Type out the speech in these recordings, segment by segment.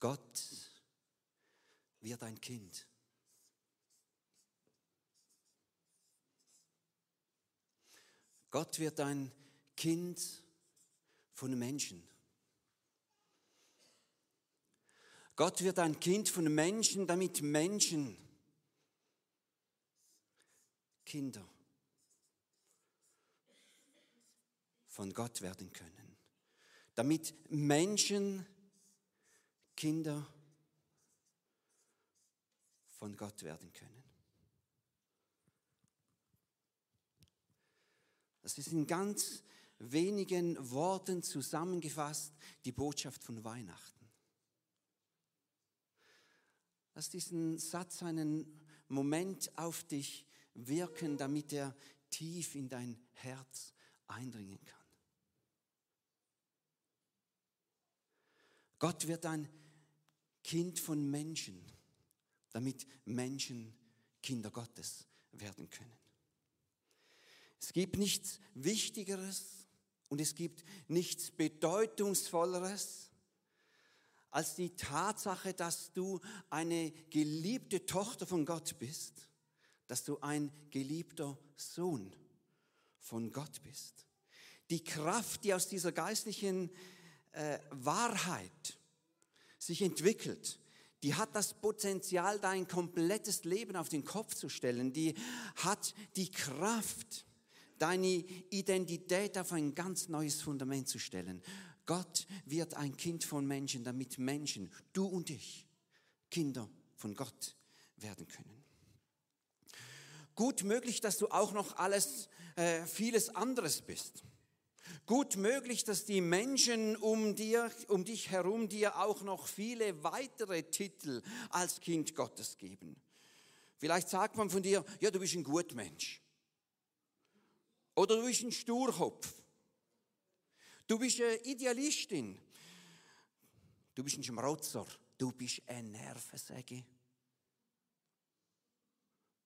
Gott wird ein Kind. Gott wird ein Kind von Menschen. Gott wird ein Kind von Menschen, damit Menschen Kinder von Gott werden können. Damit Menschen Kinder von Gott werden können. Das ist in ganz wenigen Worten zusammengefasst die Botschaft von Weihnachten. Lass diesen Satz einen Moment auf dich wirken, damit er tief in dein Herz eindringen kann. Gott wird ein Kind von Menschen, damit Menschen Kinder Gottes werden können. Es gibt nichts Wichtigeres und es gibt nichts Bedeutungsvolleres als die Tatsache, dass du eine geliebte Tochter von Gott bist, dass du ein geliebter Sohn von Gott bist. Die Kraft, die aus dieser geistlichen äh, Wahrheit sich entwickelt, die hat das Potenzial, dein komplettes Leben auf den Kopf zu stellen. Die hat die Kraft, deine Identität auf ein ganz neues Fundament zu stellen. Gott wird ein Kind von Menschen, damit Menschen, du und ich, Kinder von Gott werden können. Gut möglich, dass du auch noch alles, äh, vieles anderes bist. Gut möglich, dass die Menschen um dir, um dich herum dir auch noch viele weitere Titel als Kind Gottes geben. Vielleicht sagt man von dir, ja, du bist ein Gutmensch. Oder du bist ein Sturkopf. Du bist eine Idealistin. Du bist ein Schmarotzer. Du bist ein Nervensäge.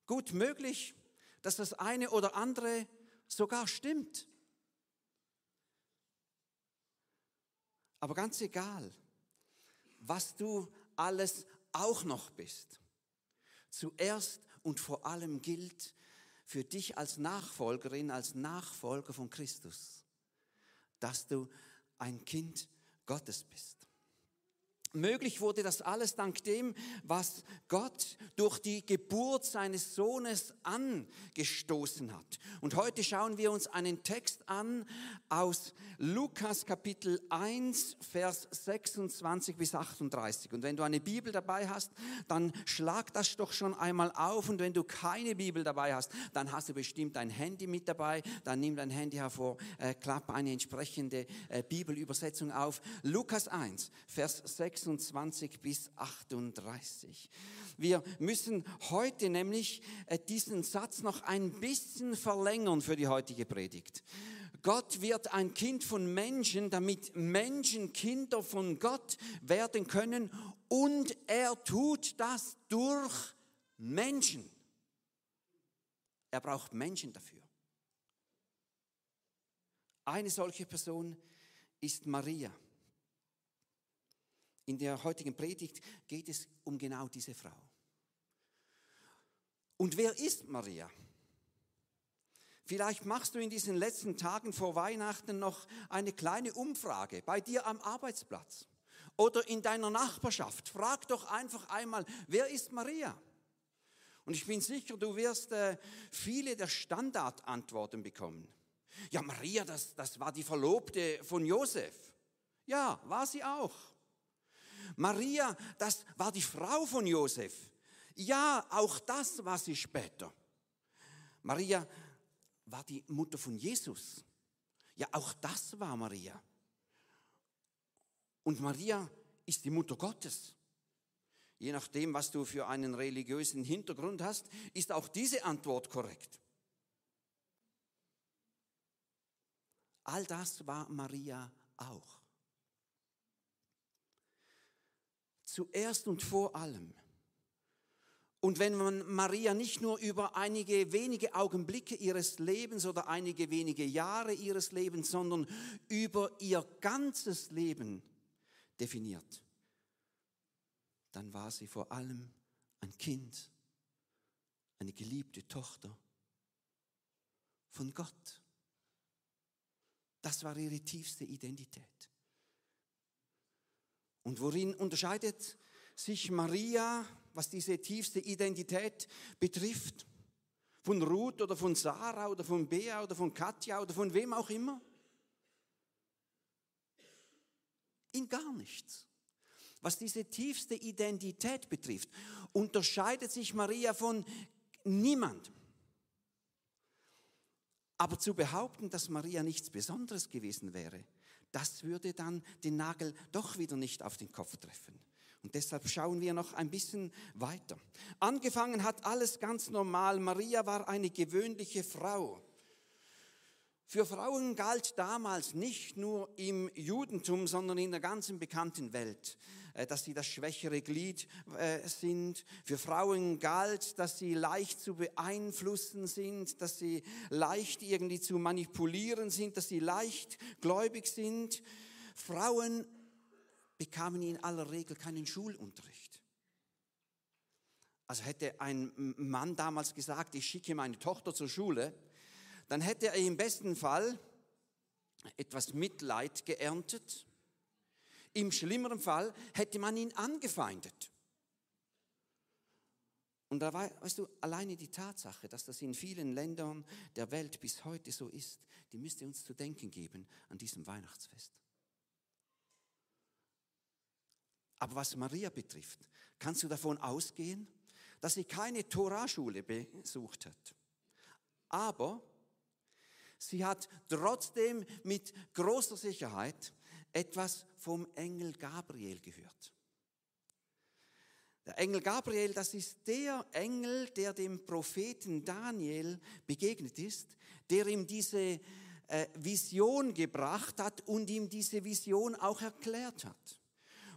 Gut möglich, dass das eine oder andere sogar stimmt. Aber ganz egal, was du alles auch noch bist. Zuerst und vor allem gilt, für dich als Nachfolgerin, als Nachfolger von Christus, dass du ein Kind Gottes bist. Möglich wurde das alles dank dem, was Gott durch die Geburt seines Sohnes angestoßen hat. Und heute schauen wir uns einen Text an aus Lukas Kapitel 1, Vers 26 bis 38. Und wenn du eine Bibel dabei hast, dann schlag das doch schon einmal auf. Und wenn du keine Bibel dabei hast, dann hast du bestimmt ein Handy mit dabei. Dann nimm dein Handy hervor, äh, klapp eine entsprechende äh, Bibelübersetzung auf. Lukas 1, Vers 26 26 bis 38. Wir müssen heute nämlich äh, diesen Satz noch ein bisschen verlängern für die heutige Predigt. Gott wird ein Kind von Menschen, damit Menschen Kinder von Gott werden können und er tut das durch Menschen. Er braucht Menschen dafür. Eine solche Person ist Maria. In der heutigen Predigt geht es um genau diese Frau. Und wer ist Maria? Vielleicht machst du in diesen letzten Tagen vor Weihnachten noch eine kleine Umfrage bei dir am Arbeitsplatz oder in deiner Nachbarschaft. Frag doch einfach einmal, wer ist Maria? Und ich bin sicher, du wirst äh, viele der Standardantworten bekommen. Ja, Maria, das, das war die Verlobte von Josef. Ja, war sie auch. Maria, das war die Frau von Josef. Ja, auch das war sie später. Maria war die Mutter von Jesus. Ja, auch das war Maria. Und Maria ist die Mutter Gottes. Je nachdem, was du für einen religiösen Hintergrund hast, ist auch diese Antwort korrekt. All das war Maria auch. Zuerst und vor allem. Und wenn man Maria nicht nur über einige wenige Augenblicke ihres Lebens oder einige wenige Jahre ihres Lebens, sondern über ihr ganzes Leben definiert, dann war sie vor allem ein Kind, eine geliebte Tochter von Gott. Das war ihre tiefste Identität. Und worin unterscheidet sich Maria, was diese tiefste Identität betrifft? Von Ruth oder von Sarah oder von Bea oder von Katja oder von wem auch immer? In gar nichts. Was diese tiefste Identität betrifft, unterscheidet sich Maria von niemandem. Aber zu behaupten, dass Maria nichts Besonderes gewesen wäre, das würde dann den Nagel doch wieder nicht auf den Kopf treffen. Und deshalb schauen wir noch ein bisschen weiter. Angefangen hat alles ganz normal. Maria war eine gewöhnliche Frau. Für Frauen galt damals nicht nur im Judentum, sondern in der ganzen bekannten Welt, äh, dass sie das schwächere Glied äh, sind. Für Frauen galt, dass sie leicht zu beeinflussen sind, dass sie leicht irgendwie zu manipulieren sind, dass sie leicht gläubig sind. Frauen bekamen in aller Regel keinen Schulunterricht. Also hätte ein Mann damals gesagt, ich schicke meine Tochter zur Schule, dann hätte er im besten Fall etwas Mitleid geerntet. Im schlimmeren Fall hätte man ihn angefeindet. Und da war, weißt du, alleine die Tatsache, dass das in vielen Ländern der Welt bis heute so ist, die müsste uns zu denken geben an diesem Weihnachtsfest. Aber was Maria betrifft, kannst du davon ausgehen, dass sie keine Toraschule besucht hat. Aber Sie hat trotzdem mit großer Sicherheit etwas vom Engel Gabriel gehört. Der Engel Gabriel, das ist der Engel, der dem Propheten Daniel begegnet ist, der ihm diese äh, Vision gebracht hat und ihm diese Vision auch erklärt hat.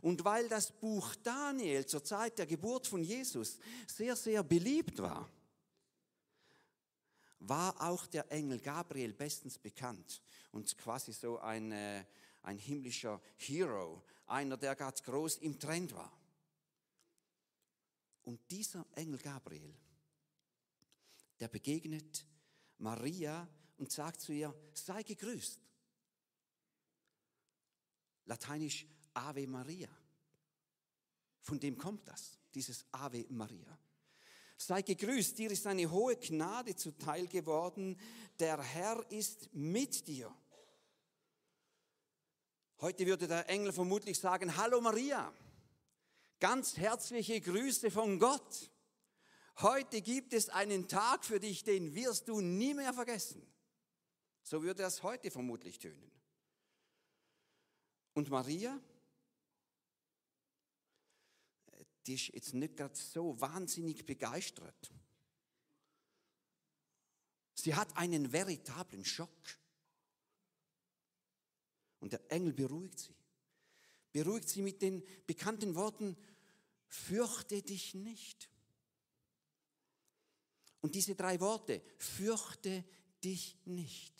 Und weil das Buch Daniel zur Zeit der Geburt von Jesus sehr, sehr beliebt war, war auch der Engel Gabriel bestens bekannt und quasi so ein, äh, ein himmlischer Hero, einer, der ganz groß im Trend war. Und dieser Engel Gabriel, der begegnet Maria und sagt zu ihr, sei gegrüßt. Lateinisch Ave Maria. Von dem kommt das, dieses Ave Maria. Sei gegrüßt, dir ist eine hohe Gnade zuteil geworden. Der Herr ist mit dir. Heute würde der Engel vermutlich sagen, hallo Maria, ganz herzliche Grüße von Gott. Heute gibt es einen Tag für dich, den wirst du nie mehr vergessen. So würde es heute vermutlich tönen. Und Maria, die ist jetzt nicht gerade so wahnsinnig begeistert. Sie hat einen veritablen Schock. Und der Engel beruhigt sie. Beruhigt sie mit den bekannten Worten, fürchte dich nicht. Und diese drei Worte, fürchte dich nicht,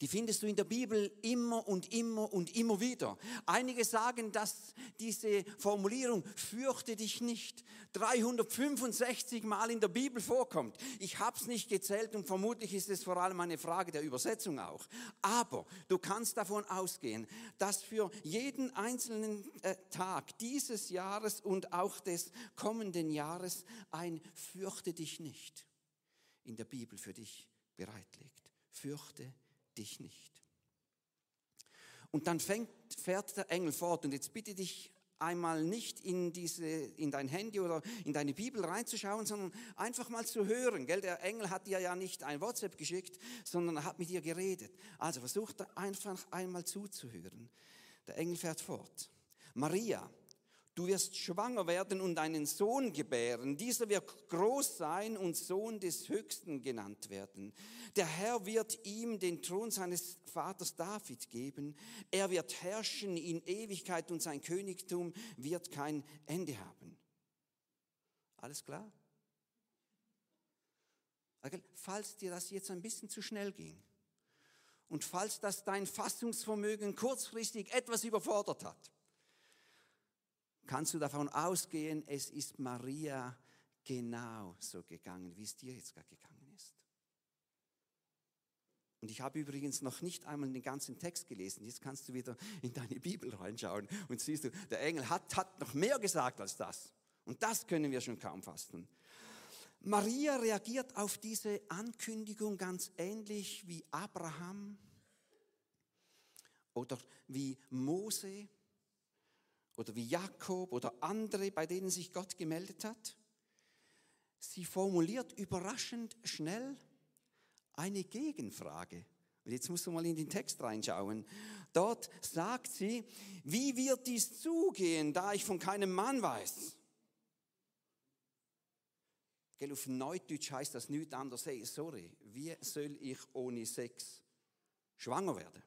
die findest du in der Bibel immer und immer und immer wieder. Einige sagen, dass diese Formulierung fürchte dich nicht 365 Mal in der Bibel vorkommt. Ich habe es nicht gezählt und vermutlich ist es vor allem eine Frage der Übersetzung auch. Aber du kannst davon ausgehen, dass für jeden einzelnen äh, Tag dieses Jahres und auch des kommenden Jahres ein fürchte dich nicht in der Bibel für dich bereit liegt. Fürchte dich dich nicht. Und dann fängt, fährt der Engel fort und jetzt bitte dich einmal nicht in, diese, in dein Handy oder in deine Bibel reinzuschauen, sondern einfach mal zu hören. Gell? Der Engel hat dir ja nicht ein WhatsApp geschickt, sondern er hat mit dir geredet. Also versuch einfach einmal zuzuhören. Der Engel fährt fort. Maria, Du wirst schwanger werden und einen Sohn gebären. Dieser wird groß sein und Sohn des Höchsten genannt werden. Der Herr wird ihm den Thron seines Vaters David geben. Er wird herrschen in Ewigkeit und sein Königtum wird kein Ende haben. Alles klar? Falls dir das jetzt ein bisschen zu schnell ging und falls das dein Fassungsvermögen kurzfristig etwas überfordert hat, kannst du davon ausgehen, es ist Maria genau so gegangen, wie es dir jetzt gerade gegangen ist. Und ich habe übrigens noch nicht einmal den ganzen Text gelesen. Jetzt kannst du wieder in deine Bibel reinschauen und siehst du, der Engel hat, hat noch mehr gesagt als das. Und das können wir schon kaum fassen. Maria reagiert auf diese Ankündigung ganz ähnlich wie Abraham oder wie Mose oder wie Jakob oder andere, bei denen sich Gott gemeldet hat. Sie formuliert überraschend schnell eine Gegenfrage. Und jetzt musst du mal in den Text reinschauen. Dort sagt sie, wie wird dies zugehen, da ich von keinem Mann weiß? Gell, auf Neudeutsch heißt das nichts anderes. Hey, sorry, wie soll ich ohne Sex schwanger werden?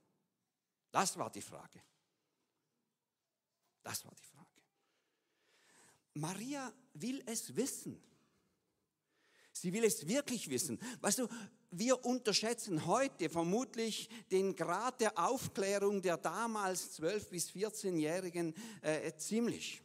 Das war die Frage. Das war die Frage. Maria will es wissen. Sie will es wirklich wissen. Weißt du, wir unterschätzen heute vermutlich den Grad der Aufklärung der damals 12- bis 14-Jährigen äh, ziemlich.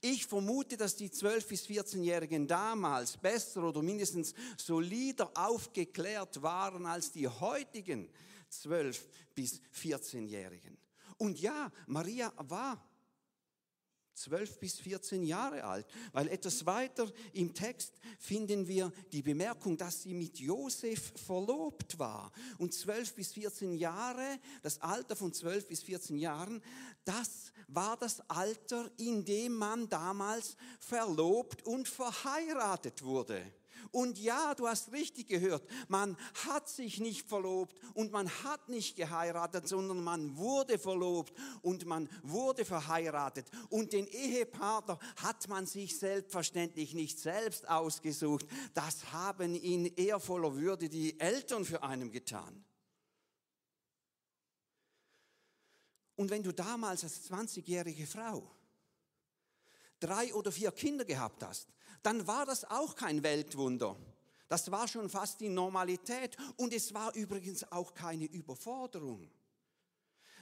Ich vermute, dass die 12- bis 14-Jährigen damals besser oder mindestens solider aufgeklärt waren als die heutigen 12- bis 14-Jährigen. Und ja, Maria war 12 bis 14 Jahre alt, weil etwas weiter im Text finden wir die Bemerkung, dass sie mit Josef verlobt war. Und 12 bis 14 Jahre, das Alter von 12 bis 14 Jahren, das war das Alter, in dem man damals verlobt und verheiratet wurde. Und ja, du hast richtig gehört, man hat sich nicht verlobt und man hat nicht geheiratet, sondern man wurde verlobt und man wurde verheiratet. Und den Ehepartner hat man sich selbstverständlich nicht selbst ausgesucht. Das haben in ehrvoller Würde die Eltern für einen getan. Und wenn du damals als 20-jährige Frau drei oder vier Kinder gehabt hast, dann war das auch kein Weltwunder. Das war schon fast die Normalität und es war übrigens auch keine Überforderung.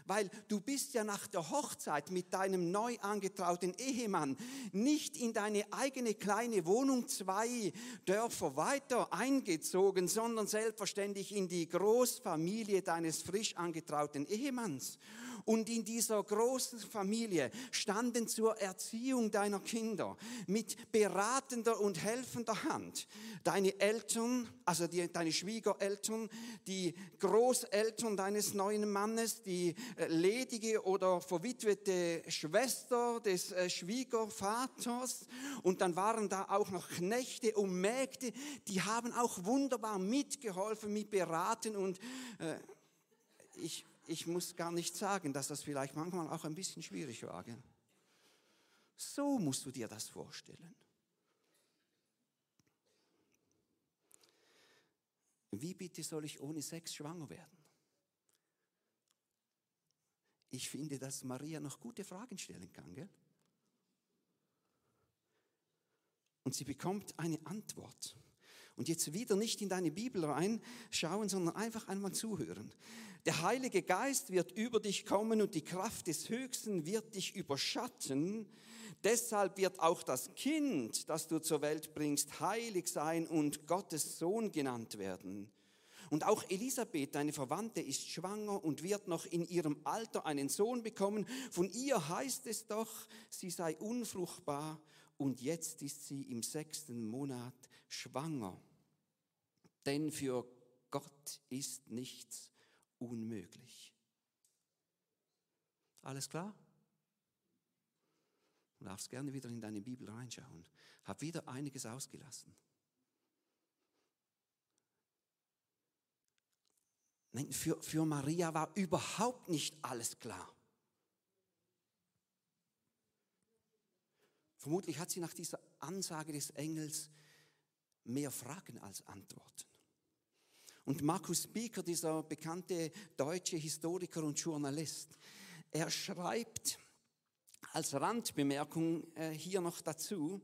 Weil du bist ja nach der Hochzeit mit deinem neu angetrauten Ehemann nicht in deine eigene kleine Wohnung zwei Dörfer weiter eingezogen, sondern selbstverständlich in die Großfamilie deines frisch angetrauten Ehemanns. Und in dieser großen Familie standen zur Erziehung deiner Kinder mit beratender und helfender Hand deine Eltern, also die, deine Schwiegereltern, die Großeltern deines neuen Mannes, die äh, ledige oder verwitwete Schwester des äh, Schwiegervaters. Und dann waren da auch noch Knechte und Mägde, die haben auch wunderbar mitgeholfen, mit beraten und äh, ich ich muss gar nicht sagen, dass das vielleicht manchmal auch ein bisschen schwierig war. Gell? So musst du dir das vorstellen. Wie bitte soll ich ohne Sex schwanger werden? Ich finde, dass Maria noch gute Fragen stellen kann. Gell? Und sie bekommt eine Antwort. Und jetzt wieder nicht in deine Bibel reinschauen, sondern einfach einmal zuhören. Der Heilige Geist wird über dich kommen und die Kraft des Höchsten wird dich überschatten. Deshalb wird auch das Kind, das du zur Welt bringst, heilig sein und Gottes Sohn genannt werden. Und auch Elisabeth, deine Verwandte, ist schwanger und wird noch in ihrem Alter einen Sohn bekommen. Von ihr heißt es doch, sie sei unfruchtbar und jetzt ist sie im sechsten Monat schwanger. Denn für Gott ist nichts unmöglich. Alles klar? Du darfst gerne wieder in deine Bibel reinschauen. Hab wieder einiges ausgelassen. Nein, für, für Maria war überhaupt nicht alles klar. Vermutlich hat sie nach dieser Ansage des Engels mehr Fragen als Antworten. Und Markus Bieker, dieser bekannte deutsche Historiker und Journalist, er schreibt als Randbemerkung äh, hier noch dazu,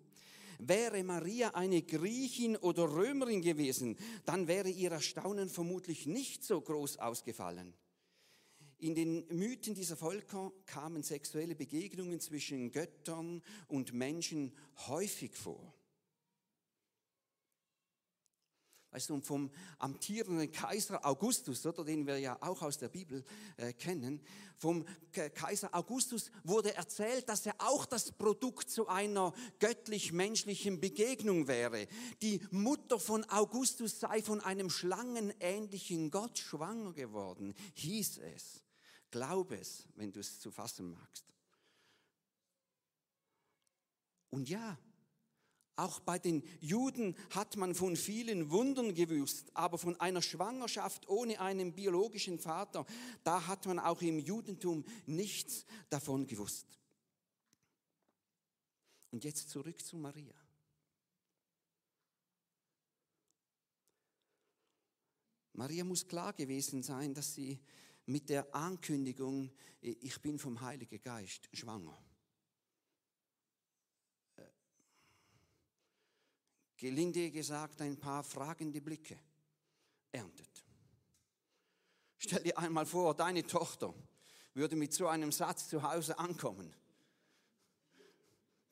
wäre Maria eine Griechin oder Römerin gewesen, dann wäre ihr Erstaunen vermutlich nicht so groß ausgefallen. In den Mythen dieser Völker kamen sexuelle Begegnungen zwischen Göttern und Menschen häufig vor. Weißt du, vom amtierenden Kaiser Augustus, oder, den wir ja auch aus der Bibel äh, kennen, vom Kaiser Augustus wurde erzählt, dass er auch das Produkt zu einer göttlich-menschlichen Begegnung wäre. Die Mutter von Augustus sei von einem schlangenähnlichen Gott schwanger geworden, hieß es. Glaub es, wenn du es zu fassen magst. Und ja, auch bei den Juden hat man von vielen Wundern gewusst, aber von einer Schwangerschaft ohne einen biologischen Vater, da hat man auch im Judentum nichts davon gewusst. Und jetzt zurück zu Maria. Maria muss klar gewesen sein, dass sie mit der Ankündigung, ich bin vom Heiligen Geist schwanger, gelinde gesagt, ein paar fragende Blicke erntet. Stell dir einmal vor, deine Tochter würde mit so einem Satz zu Hause ankommen.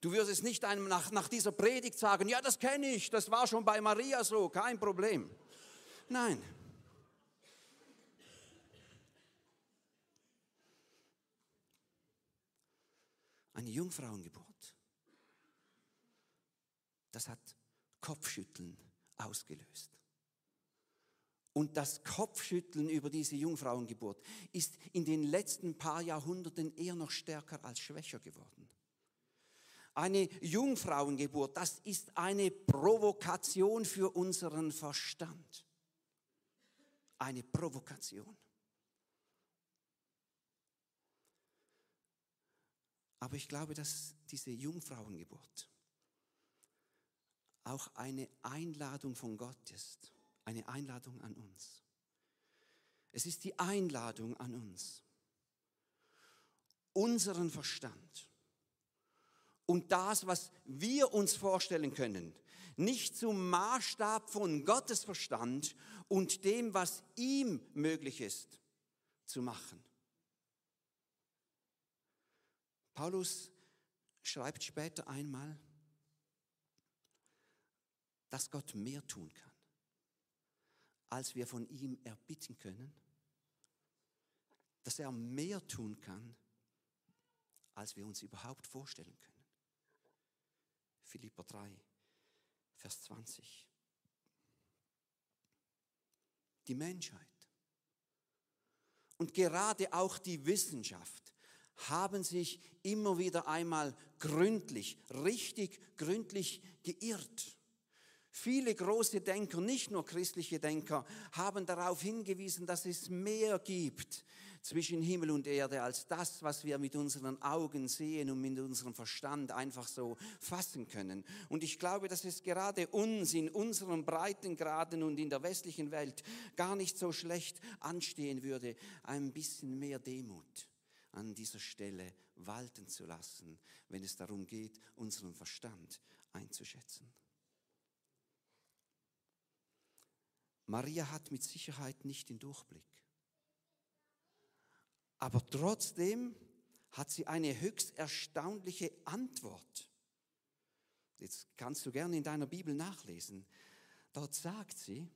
Du würdest nicht einem nach, nach dieser Predigt sagen, ja, das kenne ich, das war schon bei Maria so, kein Problem. Nein. Eine Jungfrauengeburt. Das hat Kopfschütteln ausgelöst. Und das Kopfschütteln über diese Jungfrauengeburt ist in den letzten paar Jahrhunderten eher noch stärker als schwächer geworden. Eine Jungfrauengeburt, das ist eine Provokation für unseren Verstand. Eine Provokation. Aber ich glaube, dass diese Jungfrauengeburt auch eine Einladung von Gott ist, eine Einladung an uns. Es ist die Einladung an uns, unseren Verstand und das, was wir uns vorstellen können, nicht zum Maßstab von Gottes Verstand und dem, was ihm möglich ist, zu machen. Paulus schreibt später einmal, dass Gott mehr tun kann, als wir von ihm erbitten können, dass er mehr tun kann, als wir uns überhaupt vorstellen können. Philipper 3, Vers 20. Die Menschheit und gerade auch die Wissenschaft haben sich immer wieder einmal gründlich, richtig gründlich geirrt. Viele große Denker, nicht nur christliche Denker, haben darauf hingewiesen, dass es mehr gibt zwischen Himmel und Erde als das, was wir mit unseren Augen sehen und mit unserem Verstand einfach so fassen können. Und ich glaube, dass es gerade uns in unseren Breitengraden und in der westlichen Welt gar nicht so schlecht anstehen würde, ein bisschen mehr Demut an dieser Stelle walten zu lassen, wenn es darum geht, unseren Verstand einzuschätzen. Maria hat mit Sicherheit nicht den Durchblick. Aber trotzdem hat sie eine höchst erstaunliche Antwort. Jetzt kannst du gerne in deiner Bibel nachlesen. Dort sagt sie,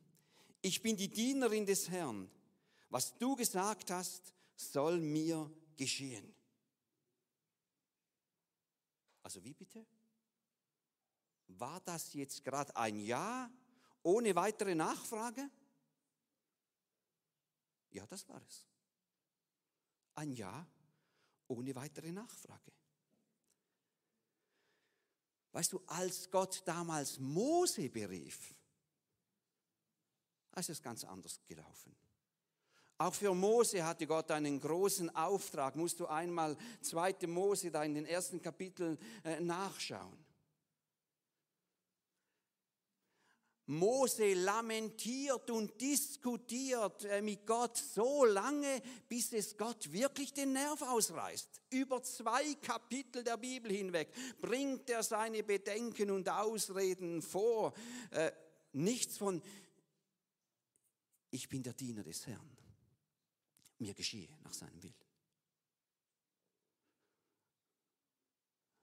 ich bin die Dienerin des Herrn. Was du gesagt hast, soll mir geschehen. Also wie bitte? War das jetzt gerade ein Ja ohne weitere Nachfrage? Ja, das war es. Ein Ja ohne weitere Nachfrage. Weißt du, als Gott damals Mose berief, ist es ganz anders gelaufen. Auch für Mose hatte Gott einen großen Auftrag. Musst du einmal 2. Mose da in den ersten Kapiteln äh, nachschauen. Mose lamentiert und diskutiert äh, mit Gott so lange, bis es Gott wirklich den Nerv ausreißt. Über zwei Kapitel der Bibel hinweg bringt er seine Bedenken und Ausreden vor. Äh, nichts von, ich bin der Diener des Herrn. mir geschehe nach seinem Willen.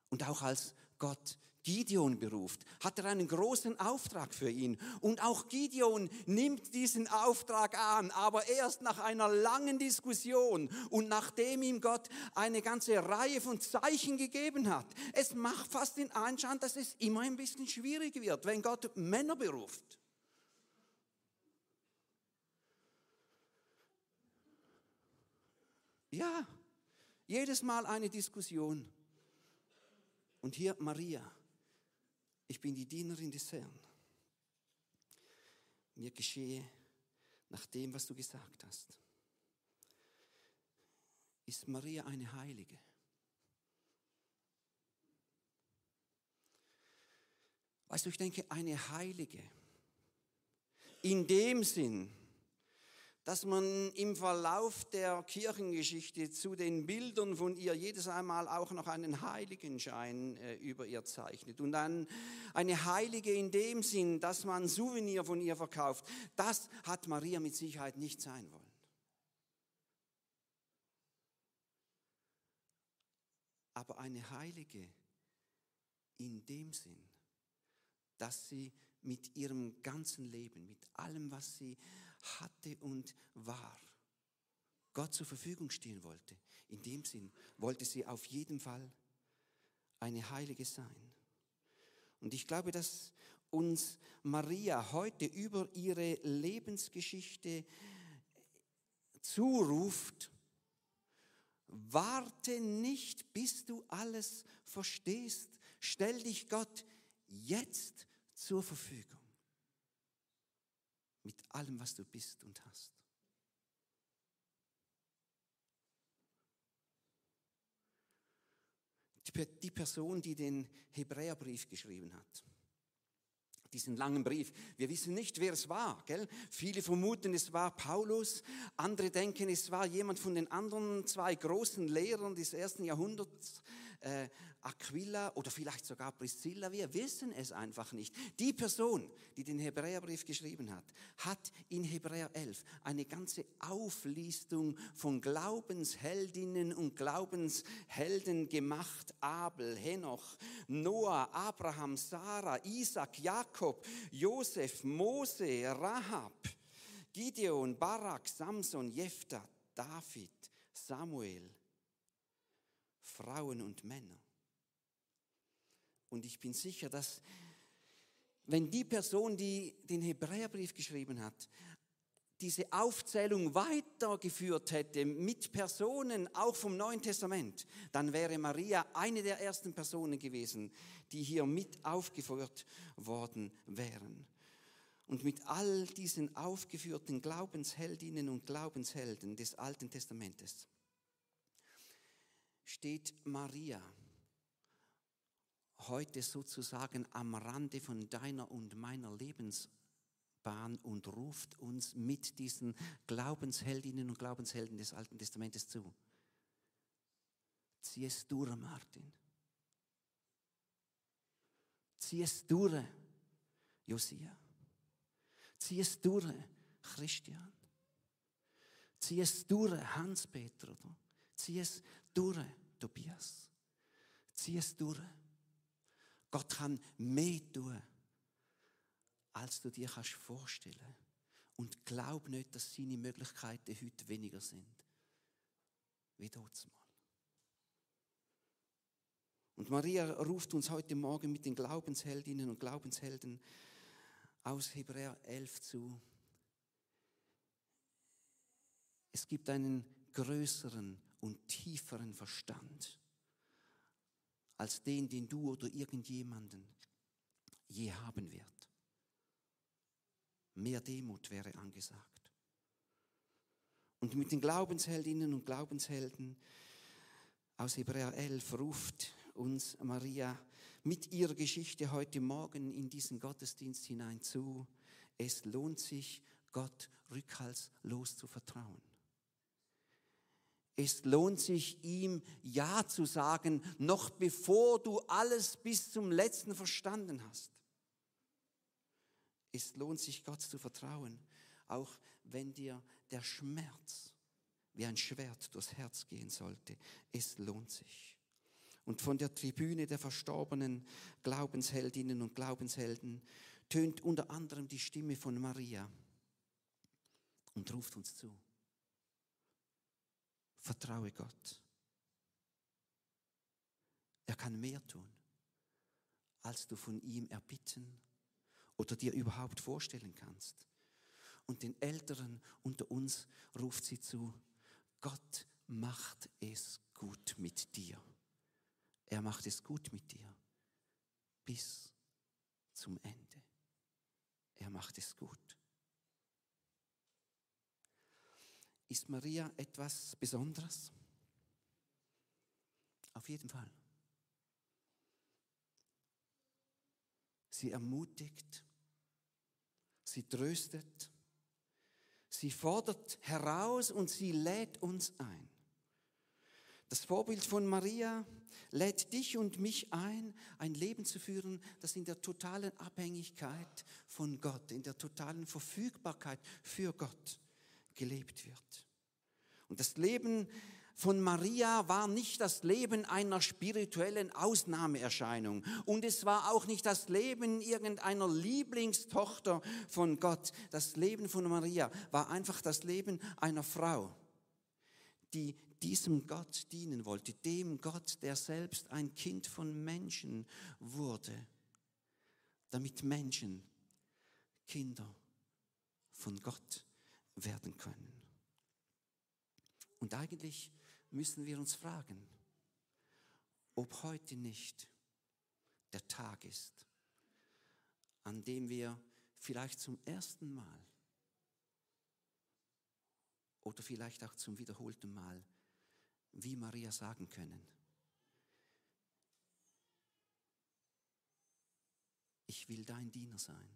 Und auch als Gott Gideon beruft, hat er einen großen Auftrag für ihn. Und auch Gideon nimmt diesen Auftrag an, aber erst nach einer langen Diskussion und nachdem ihm Gott eine ganze Reihe von Zeichen gegeben hat. Es macht fast den Anschein, dass es immer ein bisschen schwierig wird, wenn Gott Männer beruft. Ja, jedes Mal eine Diskussion. Und hier Maria, ich bin die Dienerin des Herrn. Mir geschehe nach dem, was du gesagt hast. Ist Maria eine Heilige? Weißt du, ich denke, eine Heilige. In dem Sinn, dass man im Verlauf der Kirchengeschichte zu den Bildern von ihr jedes einmal auch noch einen Heiligenschein äh, über ihr zeichnet. Und dann eine Heilige in dem Sinn, dass man Souvenir von ihr verkauft. Das hat Maria mit Sicherheit nicht sein wollen. Aber eine Heilige in dem Sinn, dass sie mit ihrem ganzen Leben, mit allem, was sie hatte und war, Gott zur Verfügung stehen wollte. In dem Sinn wollte sie auf jeden Fall eine Heilige sein. Und ich glaube, dass uns Maria heute über ihre Lebensgeschichte zuruft, warte nicht, bis du alles verstehst, stell dich Gott jetzt zur Verfügung mit allem, was du bist und hast. Die Person, die den Hebräerbrief geschrieben hat, diesen langen Brief. Wir wissen nicht, wer es war. Gell? Viele vermuten, es war Paulus. Andere denken, es war jemand von den anderen zwei großen Lehrern des ersten Jahrhunderts äh, Aquila oder vielleicht sogar Priscilla, wir wissen es einfach nicht. Die Person, die den Hebräerbrief geschrieben hat, hat in Hebräer 11 eine ganze Auflistung von Glaubensheldinnen und Glaubenshelden gemacht. Abel, Henoch, Noah, Abraham, Sarah, Isaac, Jakob, Josef, Mose, Rahab, Gideon, Barak, Samson, Jephthah, David, Samuel, Frauen und Männer. Und ich bin sicher, dass wenn die Person, die den Hebräerbrief geschrieben hat, diese Aufzählung weitergeführt hätte mit Personen auch vom Neuen Testament, dann wäre Maria eine der ersten Personen gewesen, die hier mit aufgeführt worden wären. Und mit all diesen aufgeführten Glaubensheldinnen und Glaubenshelden des Alten Testamentes steht Maria heute sozusagen am Rande von deiner und meiner Lebensbahn und ruft uns mit diesen Glaubensheldinnen und Glaubenshelden des Alten Testamentes zu. Zieh es durch, Martin. Zieh es durch, Josia. Zieh es durch, Christian. Zieh es durch, Hans-Peter. Zieh es durch, Tobias. Zieh es durch. Gott kann mehr tun, als du dir kannst vorstellen. Und glaub nicht, dass seine Möglichkeiten heute weniger sind. Wie dort mal. Und Maria ruft uns heute Morgen mit den Glaubensheldinnen und Glaubenshelden aus Hebräer 11 zu. Es gibt einen größeren und tieferen Verstand als den, den du oder irgendjemanden je haben wird. Mehr Demut wäre angesagt. Und mit den Glaubensheldinnen und Glaubenshelden aus Hebräer 11 ruft uns Maria mit ihrer Geschichte heute Morgen in diesen Gottesdienst hinein zu. Es lohnt sich, Gott rückhaltslos zu vertrauen. Es lohnt sich ihm Ja zu sagen, noch bevor du alles bis zum letzten verstanden hast. Es lohnt sich Gott zu vertrauen, auch wenn dir der Schmerz wie ein Schwert durchs Herz gehen sollte. Es lohnt sich. Und von der Tribüne der verstorbenen Glaubensheldinnen und Glaubenshelden tönt unter anderem die Stimme von Maria und ruft uns zu. Vertraue Gott. Er kann mehr tun, als du von ihm erbitten oder dir überhaupt vorstellen kannst. Und den Älteren unter uns ruft sie zu, Gott macht es gut mit dir. Er macht es gut mit dir bis zum Ende. Er macht es gut. Ist Maria etwas Besonderes? Auf jeden Fall. Sie ermutigt, sie tröstet, sie fordert heraus und sie lädt uns ein. Das Vorbild von Maria lädt dich und mich ein, ein Leben zu führen, das in der totalen Abhängigkeit von Gott, in der totalen Verfügbarkeit für Gott gelebt wird. Und das Leben von Maria war nicht das Leben einer spirituellen Ausnahmeerscheinung. Und es war auch nicht das Leben irgendeiner Lieblingstochter von Gott. Das Leben von Maria war einfach das Leben einer Frau, die diesem Gott dienen wollte, dem Gott, der selbst ein Kind von Menschen wurde, damit Menschen Kinder von Gott werden können. Und eigentlich müssen wir uns fragen, ob heute nicht der Tag ist, an dem wir vielleicht zum ersten Mal oder vielleicht auch zum wiederholten Mal wie Maria sagen können, ich will dein Diener sein.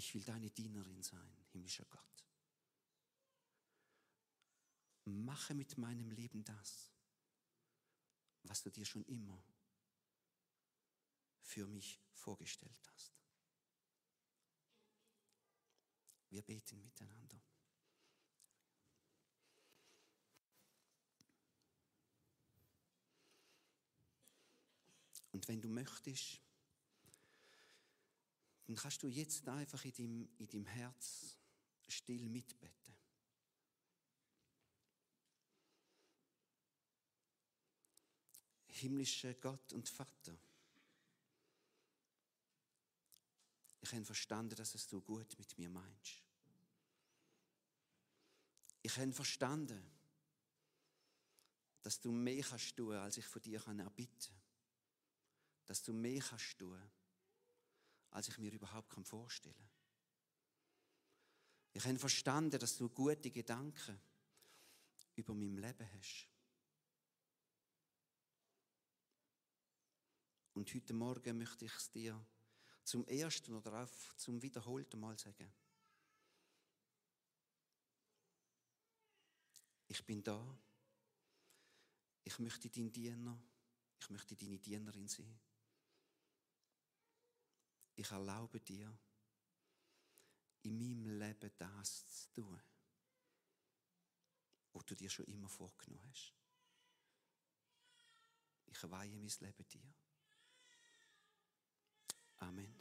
Ich will deine Dienerin sein, himmlischer Gott. Mache mit meinem Leben das, was du dir schon immer für mich vorgestellt hast. Wir beten miteinander. Und wenn du möchtest, dann kannst du jetzt einfach in deinem, in deinem Herz still mitbeten. Himmlischer Gott und Vater, ich habe verstanden, dass es du gut mit mir meinst. Ich habe verstanden, dass du mehr kannst tun, als ich von dir erbitten kann dass du mehr kannst tun, als ich mir überhaupt vorstellen kann. Ich habe verstanden, dass du gute Gedanken über mein Leben hast. Und heute Morgen möchte ich es dir zum ersten oder auch zum wiederholten Mal sagen. Ich bin da. Ich möchte dein Diener, ich möchte deine Dienerin sein ich erlaube dir, in meinem Leben das zu tun, was du dir schon immer vorgenommen hast. Ich weihe mein Leben dir. Amen.